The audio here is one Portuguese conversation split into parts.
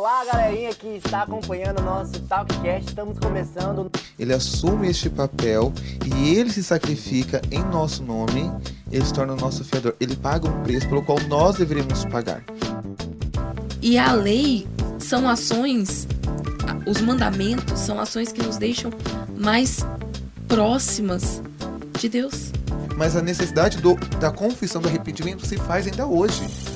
Olá, galerinha que está acompanhando o nosso Talkcast. Estamos começando. Ele assume este papel e ele se sacrifica em nosso nome. Ele se torna o nosso fiador. Ele paga um preço pelo qual nós deveríamos pagar. E a lei são ações, os mandamentos são ações que nos deixam mais próximas de Deus. Mas a necessidade do, da confissão, do arrependimento se faz ainda hoje.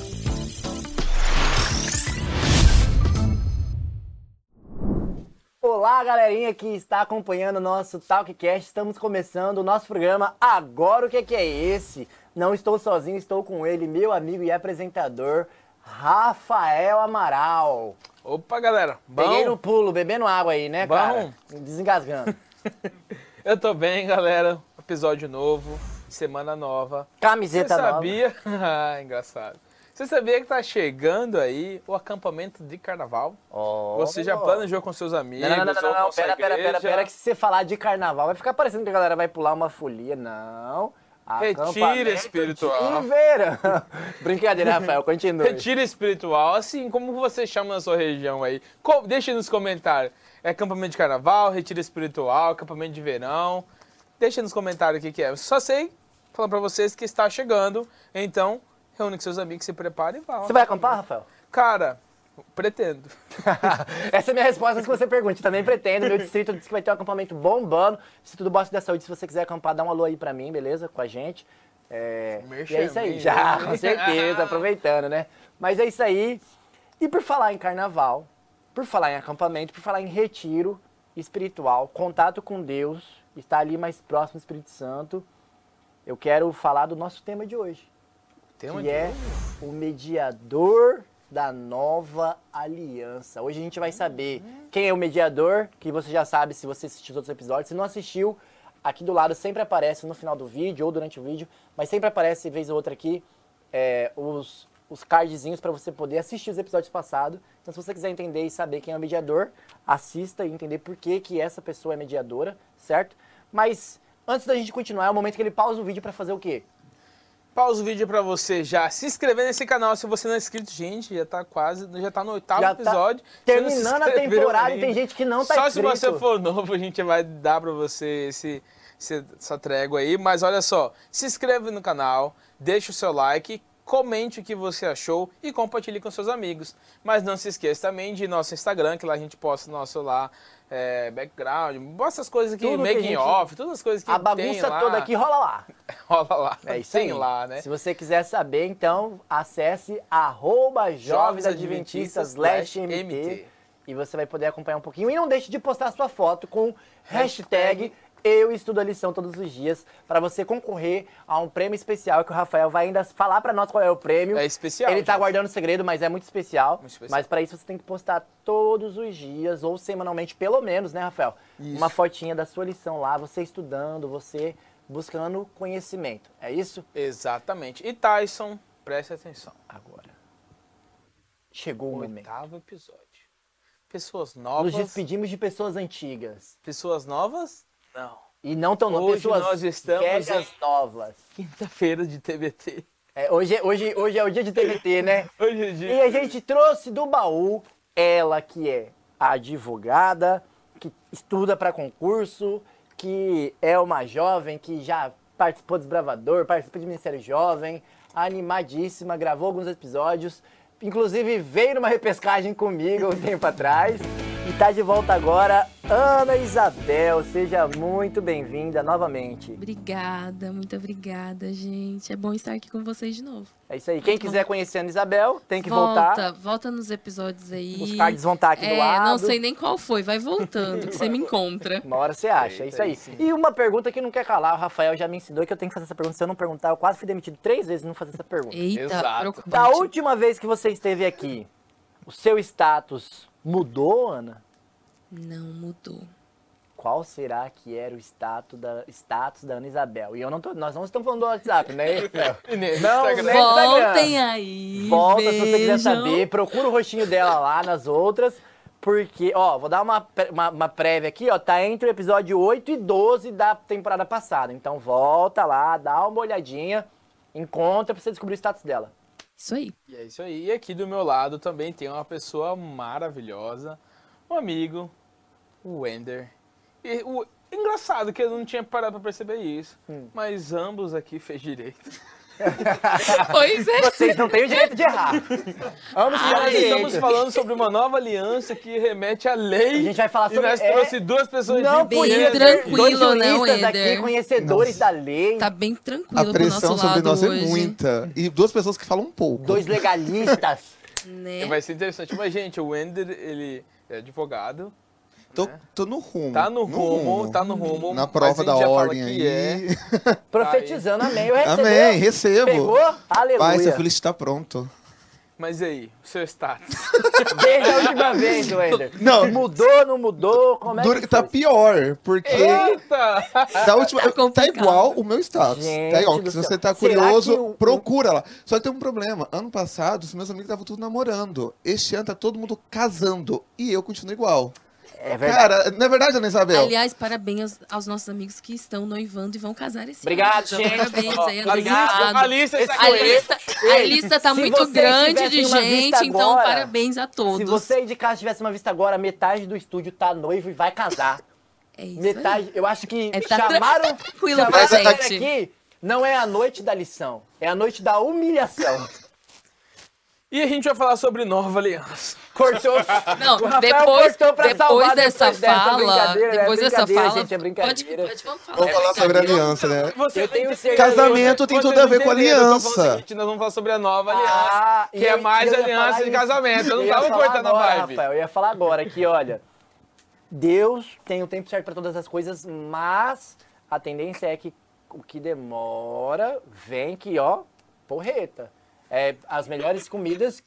Olá, galerinha que está acompanhando o nosso Talkcast. Estamos começando o nosso programa Agora o que, que é esse? Não estou sozinho, estou com ele, meu amigo e apresentador, Rafael Amaral. Opa, galera. Bom? Peguei no pulo, bebendo água aí, né, Bom. cara? Desengasgando. Eu tô bem, galera. Episódio novo, semana nova. Você Camiseta nova. sabia? ah, engraçado. Você sabia que tá chegando aí o acampamento de carnaval? Ó. Você já planejou com seus amigos? Não, não, não, não, não, sua pera, pera, pera, pera, que se você falar de carnaval, vai ficar parecendo que a galera vai pular uma folia. Não. Acampamento espiritual. de verão. Brincadeira, Rafael, continue. Retiro espiritual, assim como você chama na sua região aí. Deixa nos comentários. É acampamento de carnaval, retiro espiritual, acampamento de verão. Deixa nos comentários o que, que é. Eu só sei falar pra vocês que está chegando. Então, reúne com seus amigos, se prepare e vá. Você vai acampar, Rafael? Cara, pretendo. Essa é a minha resposta antes que você pergunte. Também pretendo. Meu distrito disse que vai ter um acampamento bombando. Se tudo bosta da saúde, se você quiser acampar, dá um alô aí pra mim, beleza? Com a gente. É... E é isso aí. Já, com certeza. Aproveitando, né? Mas é isso aí. E por falar em carnaval, por falar em acampamento, por falar em retiro espiritual, contato com Deus, estar ali mais próximo do Espírito Santo, eu quero falar do nosso tema de hoje. Tema que é o mediador da nova aliança. Hoje a gente vai saber quem é o mediador, que você já sabe se você assistiu os outros episódios. Se não assistiu, aqui do lado sempre aparece no final do vídeo ou durante o vídeo, mas sempre aparece, vez ou outra aqui, é, os, os cardzinhos para você poder assistir os episódios passados. Então, se você quiser entender e saber quem é o mediador, assista e entender por que, que essa pessoa é mediadora, certo? Mas antes da gente continuar, é o momento que ele pausa o vídeo para fazer o quê? Pausa o vídeo pra você já se inscrever nesse canal se você não é inscrito. Gente, já tá quase, já tá no oitavo Já tá episódio. Se terminando a temporada e ainda. tem gente que não tá Só inscrito. se você for novo, a gente vai dar pra você esse, esse- essa trégua aí. Mas olha só, se inscreve no canal, deixa o seu like, comente o que você achou e compartilhe com seus amigos. Mas não se esqueça também de nosso Instagram, que lá a gente posta nosso lá é, background, mostra as coisas que making gente- off, todas as coisas que A bagunça lá. toda aqui rola lá. rola lá. É isso tem aí. lá, né? Se você quiser saber, então, acesse arroba Jovens Adventistas MT e você vai poder acompanhar um pouquinho. E não deixe de postar sua foto com hashtag eu estudo a lição todos os dias para você concorrer a um prêmio especial que o Rafael vai ainda falar para nós qual é o prêmio. É especial, Ele tá gente. guardando o segredo, mas é muito especial. Muito especial. Mas para isso você tem que postar todos os dias ou semanalmente, pelo menos, né, Rafael? Isso. Uma fotinha da sua lição lá, você estudando, você buscando conhecimento. É isso? Exatamente. E Tyson, preste atenção. Agora. Chegou o momento. Oitavo episódio. Pessoas novas. Nos despedimos de pessoas antigas. Pessoas novas? Não. E não tão novas, Hoje pessoas nós estamos velhas novas. Quinta-feira de TBT. É, hoje, é- hoje, hoje é o dia de TBT, né? Hoje é dia. E a gente trouxe do baú ela que é advogada, que estuda para concurso, que é uma jovem que já participou do Desbravador, participa de Ministério Jovem, animadíssima, gravou alguns episódios, inclusive veio numa repescagem comigo um tempo atrás. E tá de volta agora, Ana Isabel. Seja muito bem-vinda novamente. Obrigada, muito obrigada, gente. É bom estar aqui com vocês de novo. É isso aí. Quem quiser conhecer a Ana Isabel, tem que volta, voltar. volta nos episódios aí. Os cards vão estar aqui do é, lado. não sei nem qual foi, vai voltando, que você me encontra. Uma hora você acha, é isso aí. E uma pergunta que não quer calar, o Rafael já me ensinou que eu tenho que fazer essa pergunta. Se eu não perguntar, eu quase fui demitido três vezes não fazer essa pergunta. Eita, Exato. preocupante. Da última vez que você esteve aqui, o seu status mudou, Ana? Não mudou. Qual será que era o status da, status da Ana Isabel? E eu não tô, nós não estamos falando do WhatsApp, né? Nem Não, né? Instagram. Voltem aí. Volta se você quiser vejam. saber, procura o rostinho dela lá nas outras. Porque, ó, vou dar uma, uma, uma prévia aqui, ó, tá entre o episódio 8 e 12 da temporada passada. Então volta lá, dá uma olhadinha, encontra pra você descobrir o status dela. Isso aí. E é isso aí. E aqui do meu lado também tem uma pessoa maravilhosa, um amigo, o Wender. E o engraçado que eu não tinha parado pra perceber isso, Hum. mas ambos aqui fez direito. Pois é. Vocês não têm o direito de errar. Vamos E direito. estamos falando sobre uma nova aliança que remete à A lei. gente vai falar E sobre... nós é, trouxe duas pessoas não de Bem tranquilo, dois né, aqui, Wender? conhecedores da lei, Tá bem tranquilo A pressão nosso sobre lado nós hoje. é muita. E duas pessoas que falam um pouco. dois legalistas. Né? Vai ser interessante. Mas, gente, o Wender, ele é advogado. Tô, tô no rumo. Tá no rumo, tá no rumo. Na prova da ordem aí. é. Profetizando, amém. Eu recebo. Amém, recebo. Pegou? Aleluia. Pai, seu filho está pronto. Mas e aí, o seu status? Desde a última vez, Wender. Não. Mudou, não mudou? Como é Dura que tá foi? pior, porque Eita! da última, tá complicado. igual o meu status. Gente tá igual, se você tá curioso, o- procura lá. Só que tem um problema. Ano passado, os meus amigos estavam tudo namorando. Este ano tá todo mundo casando. E eu continuo igual. É verdade. Cara, não é verdade, Ana Isabel? Aliás, parabéns aos, aos nossos amigos que estão noivando e vão casar esse Obrigado, ano. Gente. Parabéns aí, A lista, a lista está A lista, a lista tá Se muito grande de gente, então agora, parabéns a todos. Se você aí de casa tivesse uma vista agora, metade do estúdio tá noivo e vai casar. É isso Metade, eu acho que É, tá chamaram, tranquilo chamaram pra gente. aqui, não é a noite da lição, é a noite da humilhação. E a gente vai falar sobre nova aliança. Cortou. Não, depois, cortou pra depois salvar dessa depois dessa fala, né? depois dessa Brincadeira, fala, gente, é pode, brincadeira. pode, vamos falar. Vamos falar sobre aliança, né? Você Eu tenho certeza. Casamento tem tudo a ver com aliança. seguinte, nós vamos falar sobre a nova aliança, Ah, que e é mais aliança de casamento. Eu não tava cortando a agora, vibe. Rafael, eu ia falar agora que, olha, Deus tem o tempo certo para todas as coisas, mas a tendência é que o que demora vem que, ó, porreta. É, as melhores comidas,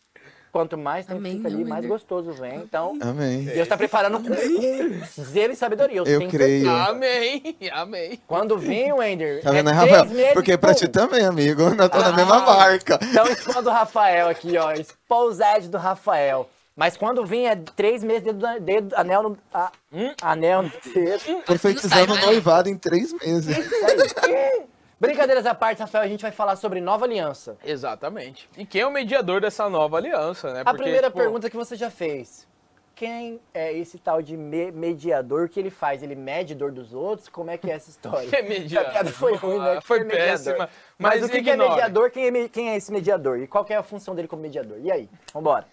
quanto mais tempo Amém, fica ali, mais Wender. gostoso vem. Então, Amém. Deus está preparando com, com zelo e sabedoria. Eu tenho creio. certeza. Amém, amém. Quando vem o Ender, Tá vendo, é né, três Rafael? meses, Porque pra pum. ti também, amigo. Nós tô na Ah. mesma barca. Então, expondo o Rafael aqui, ó. Exposed do Rafael. Mas quando vem é três meses, dedo, dedo anel no. a- Anel no dedo. Profetizando sai, né? noivado em três meses. Brincadeiras à parte, Rafael, a gente vai falar sobre nova aliança. Exatamente. E quem é o mediador dessa nova aliança, né? A Porque, primeira tipo, pergunta que você já fez. Quem é esse tal de me- mediador que ele faz? Ele mede dor dos outros? Como é que é essa história? Que é mediador? Essa piada foi ruim, né? Ah, foi é péssima, Mas, mas o que, que é mediador? Quem é, me- quem é esse mediador? E qual que é a função dele como mediador? E aí? Vambora.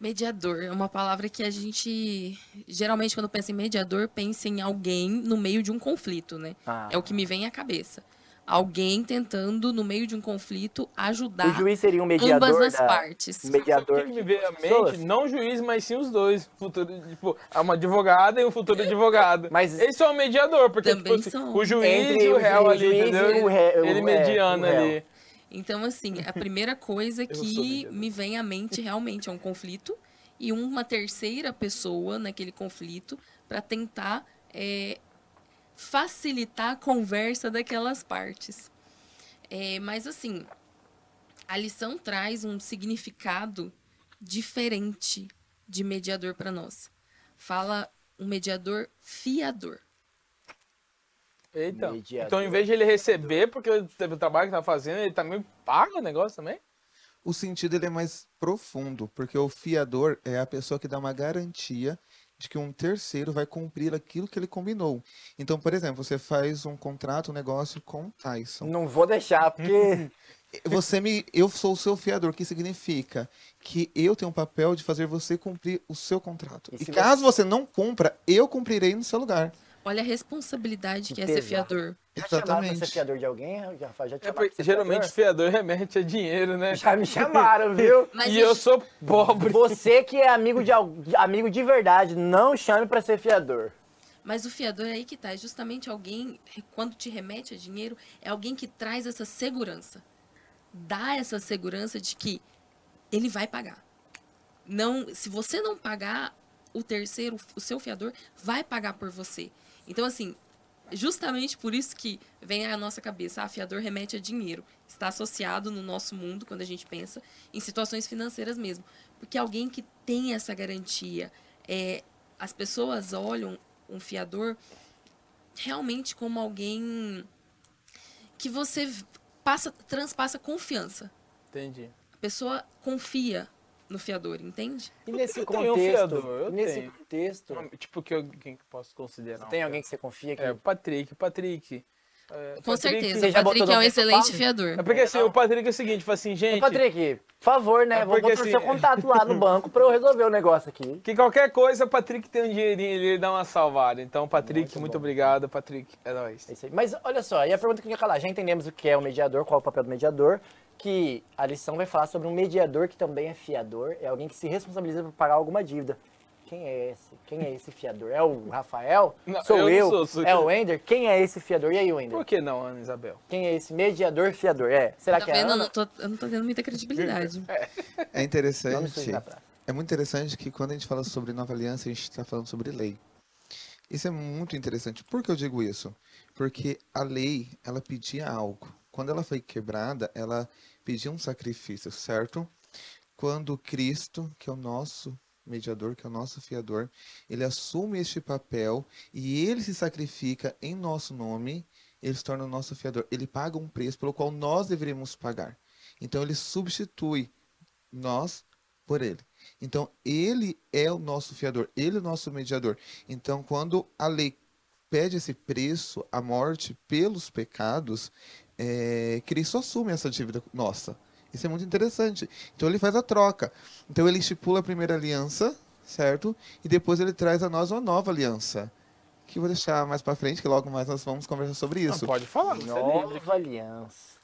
Mediador é uma palavra que a gente, geralmente, quando pensa em mediador, pensa em alguém no meio de um conflito, né? Ah. É o que me vem à cabeça. Alguém tentando, no meio de um conflito, ajudar O juiz seria um mediador ambas as da- partes. Mediador. que me veio à mente? Não o juiz, mas sim os dois. Futuro, tipo, uma advogada e um futuro advogado. Mas- Eles são o mediador, porque Também tipo, assim, são. o juiz Entre e o réu ali, entendeu? o Ele é, mediando o réu. ali. Então, assim, a primeira coisa que me vem à mente realmente é um conflito e uma terceira pessoa naquele conflito para tentar é, facilitar a conversa daquelas partes. É, mas, assim, a lição traz um significado diferente de mediador para nós. Fala um mediador fiador. Eita. Mediador. Então, em vez de ele receber, porque o trabalho que tá fazendo, ele também paga o negócio também? O sentido ele é mais profundo, porque o fiador é a pessoa que dá uma garantia de que um terceiro vai cumprir aquilo que ele combinou. Então, por exemplo, você faz um contrato, um negócio com o Tyson. Não vou deixar, porque. Você me, eu sou o seu fiador, o que significa que eu tenho o papel de fazer você cumprir o seu contrato. E E, caso você não cumpra, eu cumprirei no seu lugar. Olha a responsabilidade que é Pesado. ser fiador. Já chamaram pra Exatamente. ser fiador de alguém? Já, já É chamaram pra porque, geralmente, fiador? fiador remete a dinheiro, né? Já me chamaram, viu? Mas e eu sou pobre. Você que é amigo de, amigo de verdade, não chame pra ser fiador. Mas o fiador é aí que tá. É justamente alguém, quando te remete a dinheiro, é alguém que traz essa segurança. Dá essa segurança de que ele vai pagar. Não, se você não pagar, o terceiro, o seu fiador, vai pagar por você. Então, assim, justamente por isso que vem à nossa cabeça, ah, fiador remete a dinheiro. Está associado no nosso mundo, quando a gente pensa em situações financeiras mesmo. Porque alguém que tem essa garantia, é, as pessoas olham um fiador realmente como alguém que você passa, transpassa confiança. Entendi. pessoa confia no fiador, entende? E nesse Eu tenho um contexto, fiador, eu nesse tenho. contexto, Tipo, que eu, quem que posso considerar? tem alguém que você confia que É, o Patrick, o Patrick. É, Com Patrick- certeza. O Patrick é um excelente fala? fiador. É porque assim, o Patrick é o seguinte, fala assim, Ô, gente, Patrick, por favor, né? É Vou botar o assim, seu contato lá no banco pra eu resolver o negócio aqui. que qualquer coisa, o Patrick tem um dinheirinho ali, ele dá uma salvada. Então, Patrick, Muito muito, obrigado, Patrick. É nóis. É isso aí. Mas olha só, e a pergunta que eu ia calar, já entendemos o que é o mediador, qual é o papel do mediador, que a lição vai falar sobre um mediador que também é fiador, é alguém que se responsabiliza por pagar alguma dívida. Quem é esse? Quem é esse fiador? É o Rafael? Não, sou eu eu? sou, sou- É o Wender? Quem é esse fiador? E aí, Wender? Por que não, Ana Isabel? Quem é esse mediador fiador? É, será Tá que é a vendo? Eu Ana? não, tô, eu não tô tendo muita credibilidade. É Nome interessante. É muito interessante que quando a gente fala sobre nova aliança, a gente está falando sobre lei. Isso é muito interessante. Por que eu digo isso? Porque a lei, ela pedia algo. Quando ela foi quebrada, ela pedia um sacrifício, certo? Quando Cristo, que é o nosso mediador, que é o nosso fiador, ele assume este papel e ele se sacrifica em nosso nome, ele se torna o nosso fiador. Ele paga um preço pelo qual nós deveríamos pagar. Então ele substitui nós por ele. Então, ele é o nosso fiador, ele é o nosso mediador. Então, quando a lei pede esse preço, a morte pelos pecados, é, Cristo assume essa dívida nossa. Isso é muito interessante. Então, ele faz a troca. Então, ele estipula a primeira aliança, certo? E depois ele traz a nós uma nova aliança. Que eu vou deixar mais para frente, que logo mais nós vamos conversar sobre Não, isso. pode falar, você é. Nova aliança.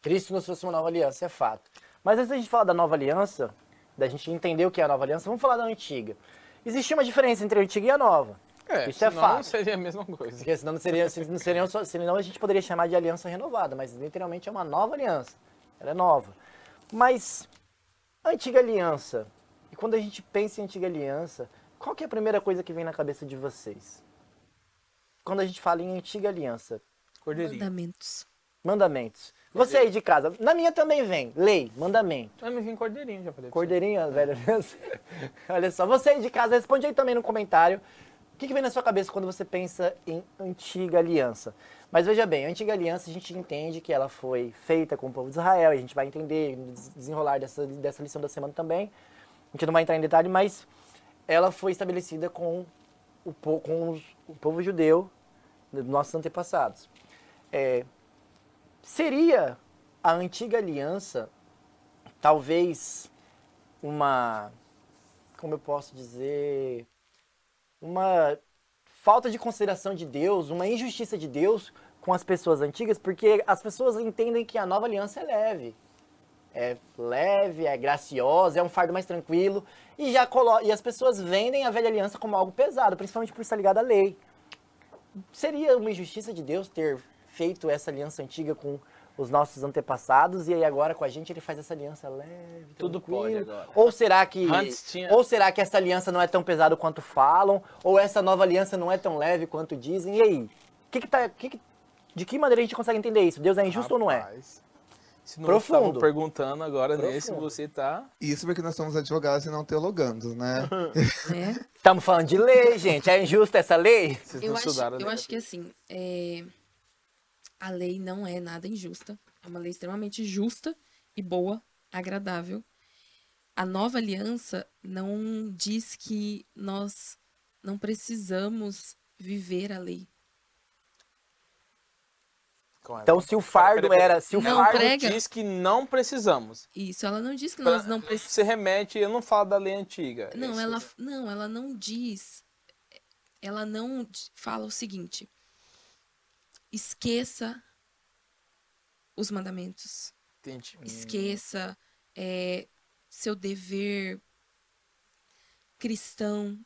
Cristo nos trouxe uma nova aliança, é fato. Mas antes da gente falar da nova aliança, da gente entender o que é a nova aliança, vamos falar da antiga. Existia uma diferença entre a antiga e a nova. É, Isso é senão fato. seria a mesma coisa. Porque senão não seria, se- não seria senão a gente poderia chamar de aliança renovada, mas literalmente é uma nova aliança. Ela é nova. Mas a antiga aliança, e quando a gente pensa em antiga aliança, qual que é a primeira coisa que vem na cabeça de vocês? Quando a gente fala em antiga aliança, Cordeirinho. Mandamentos. mandamentos. Você aí de casa, na minha também vem, lei, mandamento. Vai me vir cordeirinho, já falei. Cordeirinha, velho. Olha só, você aí de casa, responde aí também no comentário. Que, que vem na sua cabeça quando você pensa em antiga aliança? Mas veja bem, a antiga aliança a gente entende que ela foi feita com o povo de Israel, e a gente vai entender, desenrolar dessa, dessa lição da semana também. A gente não vai entrar em detalhe, mas ela foi estabelecida com o, com os- o povo judeu, dos nossos antepassados. É, seria a antiga aliança talvez uma como eu posso dizer uma falta de consideração de Deus, uma injustiça de Deus com as pessoas antigas, porque as pessoas entendem que a nova aliança é leve. É leve, é graciosa, é um fardo mais tranquilo e já colo e as pessoas vendem a velha aliança como algo pesado, principalmente por estar ligado à lei. Seria uma injustiça de Deus ter feito essa aliança antiga com os nossos antepassados e aí agora com a gente ele faz essa aliança leve, Tudo tranquilo? pode agora. Ou será que Antes tinha- ou será que essa aliança não é tão pesada quanto falam? Ou essa nova aliança não é tão leve quanto dizem? E aí? Que que tá, que que- de que maneira a gente consegue entender isso? Deus é injusto ou não é? Rapaz, Se não Profundo. perguntando agora Profundo. nesse, você tá... Isso porque nós somos advogados e não teologandos, né? Né? Estamos falando de lei, gente. É injusta essa lei? Vocês Eu não acho, estudaram, eu né? acho que assim, é, a lei não é nada injusta. É uma lei extremamente justa e boa, agradável. A nova aliança não diz que nós não precisamos viver a lei. Ela. Então, se o fardo era, se o Não, fardo prega. diz que não precisamos. Isso, ela não diz que nós não Você precisamos. remete, eu não falo da lei antiga. Não, ela, não, ela não diz. Ela não fala o seguinte: esqueça os mandamentos. Entendi. esqueça é, seu dever cristão.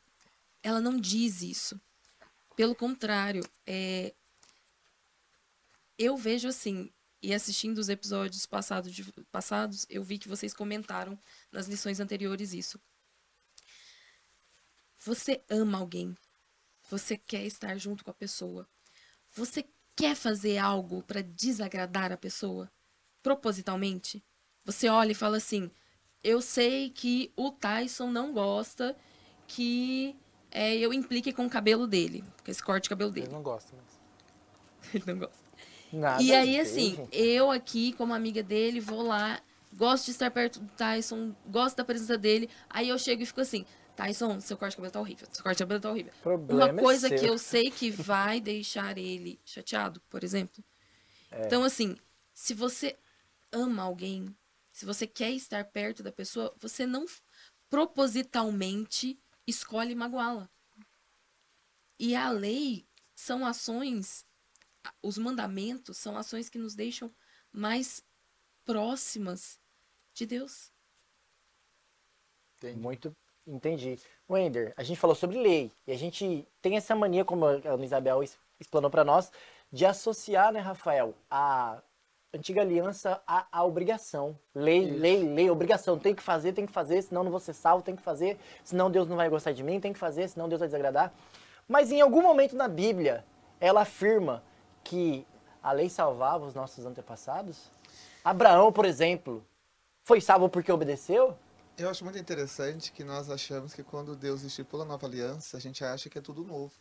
Ela não diz isso. Pelo contrário, é, eu vejo assim, e assistindo os episódios passados, de- passados, eu vi que vocês comentaram nas lições anteriores isso. Você ama alguém. Você quer estar junto com a pessoa. Você quer fazer algo para desagradar a pessoa? propositalmente, você olha e fala assim: eu sei que o Tyson não gosta que é, eu implique com o cabelo dele, com esse corte de cabelo Ele dele. não gosta, mas... Ele não gosta. Nada e aí, assim, gente. eu aqui, como amiga dele, vou lá gosto de estar perto do Tyson, gosto da presença dele. Aí eu chego e fico assim, Tyson, seu corte de cabelo tá horrível, seu corte de cabelo tá horrível. Problema Uma é coisa seu. que eu sei que vai deixar ele chateado, por exemplo. Então, assim, se você ama alguém, se você quer estar perto da pessoa, você não propositalmente escolhe magoá-la. E a lei são ações, os mandamentos são ações que nos deixam mais próximas de Deus. Entendi. Muito entendi. Wender, a gente falou sobre lei e a gente tem essa mania, como a Ana Isabel explanou para nós, de associar, né, Rafael, a antiga aliança à, à obrigação. Lei, Isso. lei, lei, obrigação. Tem que fazer, tem que fazer, senão não vou ser salvo, tem que fazer, senão Deus não vai gostar de mim, tem que fazer, senão Deus vai desagradar. Mas em algum momento na Bíblia, ela afirma que a lei salvava os nossos antepassados. Abraão, por exemplo, foi salvo porque obedeceu? Eu acho muito interessante que nós achamos que quando Deus estipula a nova aliança, a gente acha que é tudo novo.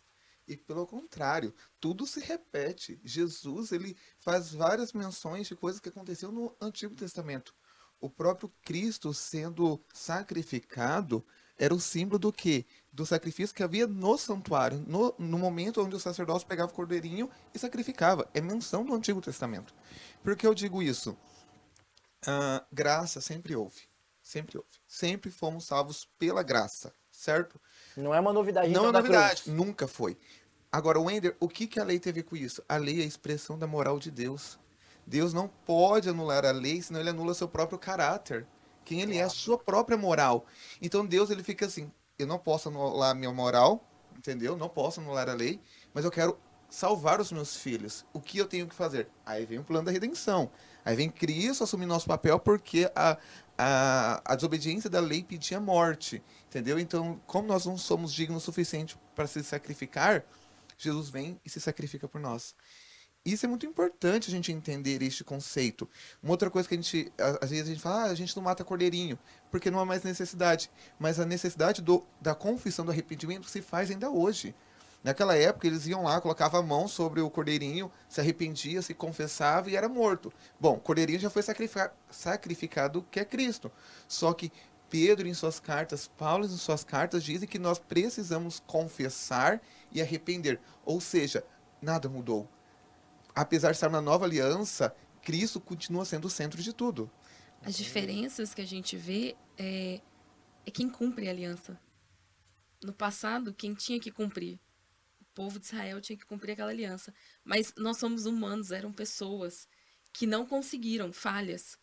E pelo contrário, tudo se repete. Jesus, ele faz várias menções de coisas que aconteceram no Antigo Testamento. O próprio Cristo sendo sacrificado era o símbolo do quê? Do sacrifício que havia no santuário, no, no momento onde o sacerdócio pegava o cordeirinho e sacrificava. É menção do Antigo Testamento. Por que eu digo isso? Ah, graça sempre houve. Sempre houve. Sempre fomos salvos pela graça, certo? Não é uma novidade. Não então, é da novidade, cruz. nunca foi. Agora, Wender, o que, que a lei teve com isso? A lei é a expressão da moral de Deus. Deus não pode anular a lei, senão ele anula seu próprio caráter. Quem ele é, a sua própria moral. Então Deus ele fica assim, eu não posso anular a minha moral, entendeu? Não posso anular a lei, mas eu quero salvar os meus filhos. O que eu tenho que fazer? Aí vem o plano da redenção. Aí vem Cristo assumir nosso papel porque a, a, a desobediência da lei pedia morte, entendeu? Então, como nós não somos dignos o suficiente para se sacrificar, Jesus vem e se sacrifica por nós. Isso é muito importante a gente entender este conceito. Uma outra coisa que a gente, às vezes a gente fala, ah, a gente não mata cordeirinho, porque não há mais necessidade. Mas a necessidade do, da confissão do arrependimento se faz ainda hoje. Naquela época, eles iam lá, colocavam a mão sobre o cordeirinho, se arrependia, se confessava e era morto. Bom, o cordeirinho já foi sacrifica- sacrificado, que é Cristo. Só que Pedro, em suas cartas, Paulo, em suas cartas, dizem que nós precisamos confessar e arrepender. Ou seja, nada mudou. Apesar de estar na nova aliança, Cristo continua sendo o centro de tudo. As diferenças que a gente vê é, é quem cumpre a aliança. No passado, quem tinha que cumprir? O povo de Israel tinha que cumprir aquela aliança. Mas nós somos humanos, eram pessoas que não conseguiram, falhas.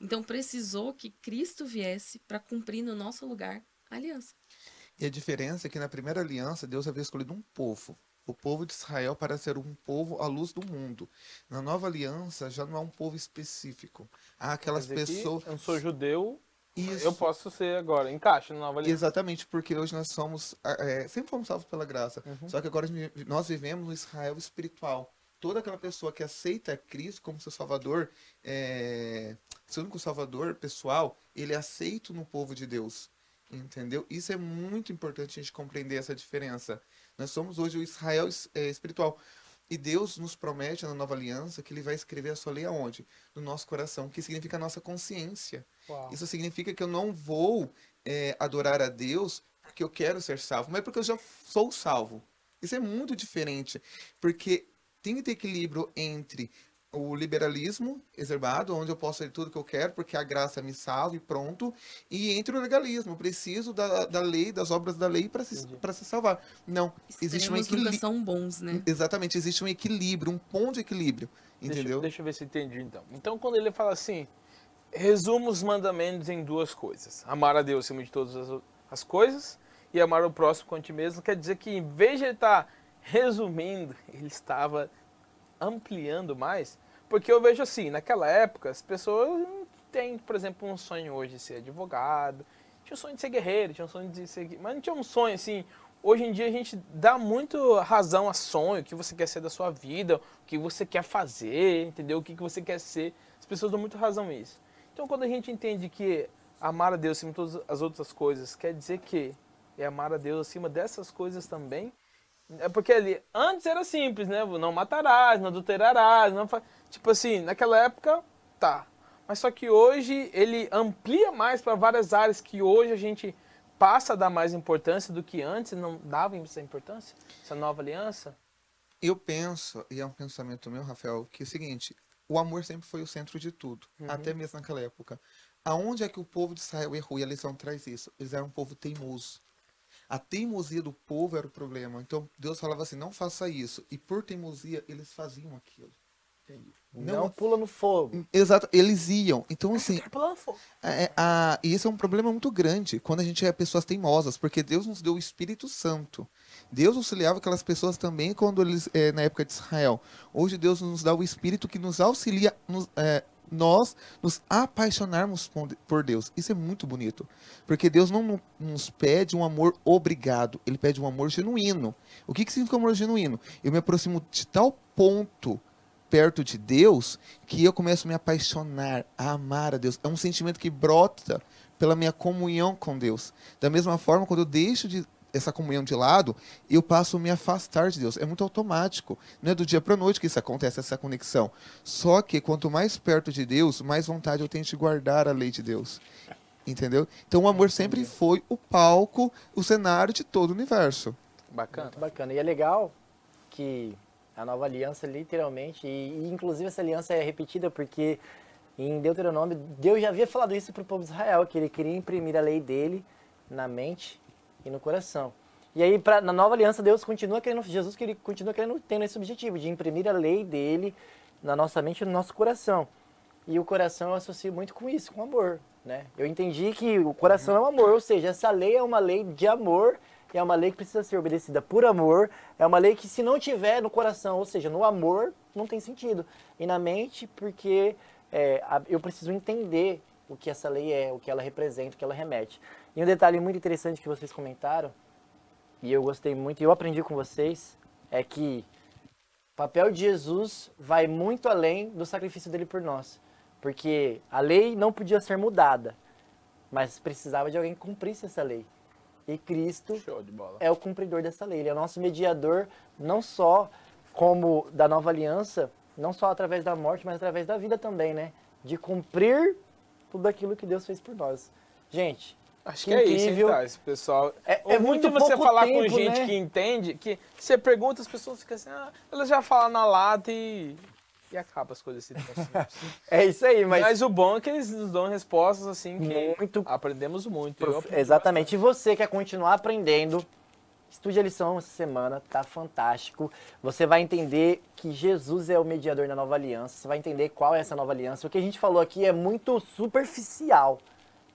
Então precisou que Cristo viesse para cumprir no nosso lugar a aliança. E a diferença é que na primeira aliança, Deus havia escolhido um povo. O povo de Israel para ser um povo à luz do mundo. Na nova aliança, já não é um povo específico. Há aquelas pessoas. Eu sou judeu, Isso. eu posso ser agora. Encaixa na nova aliança. Exatamente, porque hoje nós somos, é, sempre fomos salvos pela graça. Uhum. Só que agora nós vivemos no Israel espiritual. Toda aquela pessoa que aceita Cristo como seu Salvador, é, seu único Salvador pessoal, ele é aceito no povo de Deus. Entendeu? Isso é muito importante a gente compreender essa diferença. Nós somos hoje o Israel é, espiritual. E Deus nos promete na nova aliança que ele vai escrever a sua lei aonde? No nosso coração, que significa a nossa consciência. Uau. Isso significa que eu não vou é, adorar a Deus porque eu quero ser salvo, mas porque eu já sou salvo. Isso é muito diferente, porque tem que ter equilíbrio entre o liberalismo exacerbado, onde eu posso fazer tudo que eu quero porque a graça me salva e pronto, e entre o legalismo. Eu preciso da, da lei, das obras da lei para se, se salvar. Não, existe um Extremos equilíbrio. são bons, né? Exatamente, existe um equilíbrio, um ponto de equilíbrio. Deixa, Entendeu? deixa eu ver se eu entendi então. Então, quando ele fala assim, resuma os mandamentos em duas coisas: amar a Deus acima de todas as, as coisas e amar o próximo com ti mesmo. Quer dizer que, em vez de ele estar resumindo, ele estava ampliando mais. Porque eu vejo assim, naquela época, as pessoas têm, por exemplo, um sonho hoje de ser advogado, tinha um sonho de ser guerreiro, tinha um sonho de ser. Mas não tinha um sonho assim. Hoje em dia a gente dá muito razão a sonho, o que você quer ser da sua vida, o que você quer fazer, entendeu? O que você quer ser. As pessoas dão muito razão a isso. Então quando a gente entende que amar a Deus acima de todas as outras coisas, quer dizer que é amar a Deus acima dessas coisas também, é porque ali, antes era simples, né? Não matarás, não adulterarás, não fa... Tipo assim, naquela época, tá. mas só que hoje ele amplia mais para várias áreas que hoje a gente passa a dar mais importância do que antes não dava essa importância? Essa nova aliança? Eu penso, e é um pensamento meu, Rafael, que é o seguinte: o amor sempre foi o centro de tudo, até mesmo naquela época. Aonde é que o povo de Israel errou? E a lição traz isso. Eles eram um povo teimoso. A teimosia do povo era o problema. Então Deus falava assim: não faça isso. E por teimosia, eles faziam aquilo. Não, pula no fogo. Exato, eles iam. Então, assim, Pulando fogo. é, a, e isso é um problema muito grande quando a gente é pessoas teimosas, porque Deus nos deu o Espírito Santo. Deus auxiliava aquelas pessoas também quando eles, é, na época de Israel. Hoje Deus nos dá o Espírito que nos auxilia, nos, é, nós nos apaixonarmos por- Deus. Isso é muito bonito, porque Deus não no- nos pede um amor obrigado, Ele pede um amor genuíno. O que, que significa amor genuíno? Eu me aproximo de tal ponto perto de Deus que eu começo a me apaixonar, a amar a Deus. É um sentimento que brota pela minha comunhão com Deus. Da mesma forma, quando eu deixo de essa comunhão de lado, eu passo a me afastar de Deus. É muito automático. Não é do dia para noite que isso acontece, essa conexão. Só que quanto mais perto de Deus, mais vontade eu tenho de guardar a lei de Deus. Entendeu? Então o amor sempre foi o palco, o cenário de todo o universo. Bacana. Muito bacana. E é legal que a nova aliança, literalmente, e, e inclusive essa aliança é repetida porque em Deuteronômio, Deus já havia falado isso para o povo de Israel, que ele queria imprimir a lei dele na mente e no coração. E aí, pra, na nova aliança, Deus continua querendo, Jesus que ele continua querendo, tendo esse objetivo, de imprimir a lei dele na nossa mente e no nosso coração. E o coração eu associo muito com isso, com amor, né? Eu entendi que o coração é o amor, ou seja, essa lei é uma lei de amor, é uma lei que precisa ser obedecida por amor, é uma lei que se não tiver no coração, ou seja, no amor, não tem sentido. E na mente, porque é, eu preciso entender o que essa lei é, o que ela representa, o que ela remete. E um detalhe muito interessante que vocês comentaram, e eu gostei muito, e eu aprendi com vocês, é que o papel de Jesus vai muito além do sacrifício dele por nós. Porque a lei não podia ser mudada, mas precisava de alguém que cumprisse essa lei. E Cristo é o cumpridor dessa lei. Ele é o nosso mediador, não só como da nova aliança, não só através da morte, mas através da vida também, né? De cumprir tudo aquilo que Deus fez por nós. Gente, Acho Que que, é isso, hein, incrível. Thais, pessoal. É- é muito você falar com tempo, gente né? que entende, que você pergunta, as pessoas ficam assim, ah, elas já falam na lata e, e acaba as coisas assim. simples. é isso aí, Mas... mas, o bom é que eles nos dão respostas assim que muito aprendemos muito. Prof- Exatamente. E você quer continuar aprendendo, estude a lição essa semana, tá fantástico. Você vai entender que Jesus é o mediador da nova aliança, você vai entender qual é essa nova aliança. O que a gente falou aqui é muito superficial.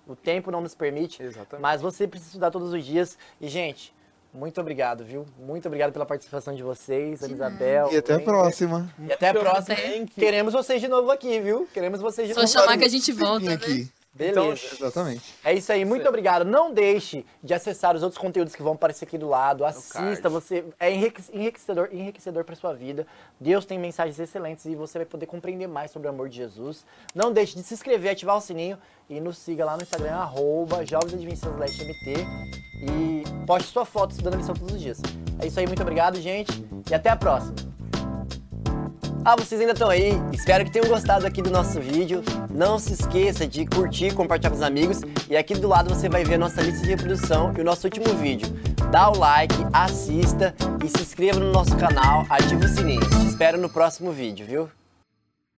O tempo não nos permite, Exatamente. mas você precisa estudar todos os dias. E, gente, muito obrigado, viu? Muito obrigado pela participação de vocês, De Elisabel. E até a próxima. E até a próxima. Queremos vocês de novo aqui, viu? Queremos vocês de Só novo chamar aqui. que a gente volta, né? aqui. Beleza. Então, Exatamente. É isso aí, muito Sim. obrigado. Não deixe de acessar os outros conteúdos que vão aparecer aqui do lado. Assista, você é enrique- enriquecedor, enriquecedor para sua vida. Deus tem mensagens excelentes e você vai poder compreender mais sobre o amor de Jesus. Não deixe de se inscrever, ativar o sininho e nos siga lá no Instagram arroba jovensadventistas.mt e poste sua foto estudando a lição todos os dias. É isso aí, muito obrigado, gente, e até a próxima. Ah, vocês ainda estão aí? Espero que tenham gostado aqui do nosso vídeo. Não se esqueça de curtir, compartilhar com os amigos. E aqui do lado você vai ver a nossa lista de reprodução e o nosso último vídeo. Dá o like, assista e se inscreva no nosso canal, ative o sininho. Te espero no próximo vídeo, viu?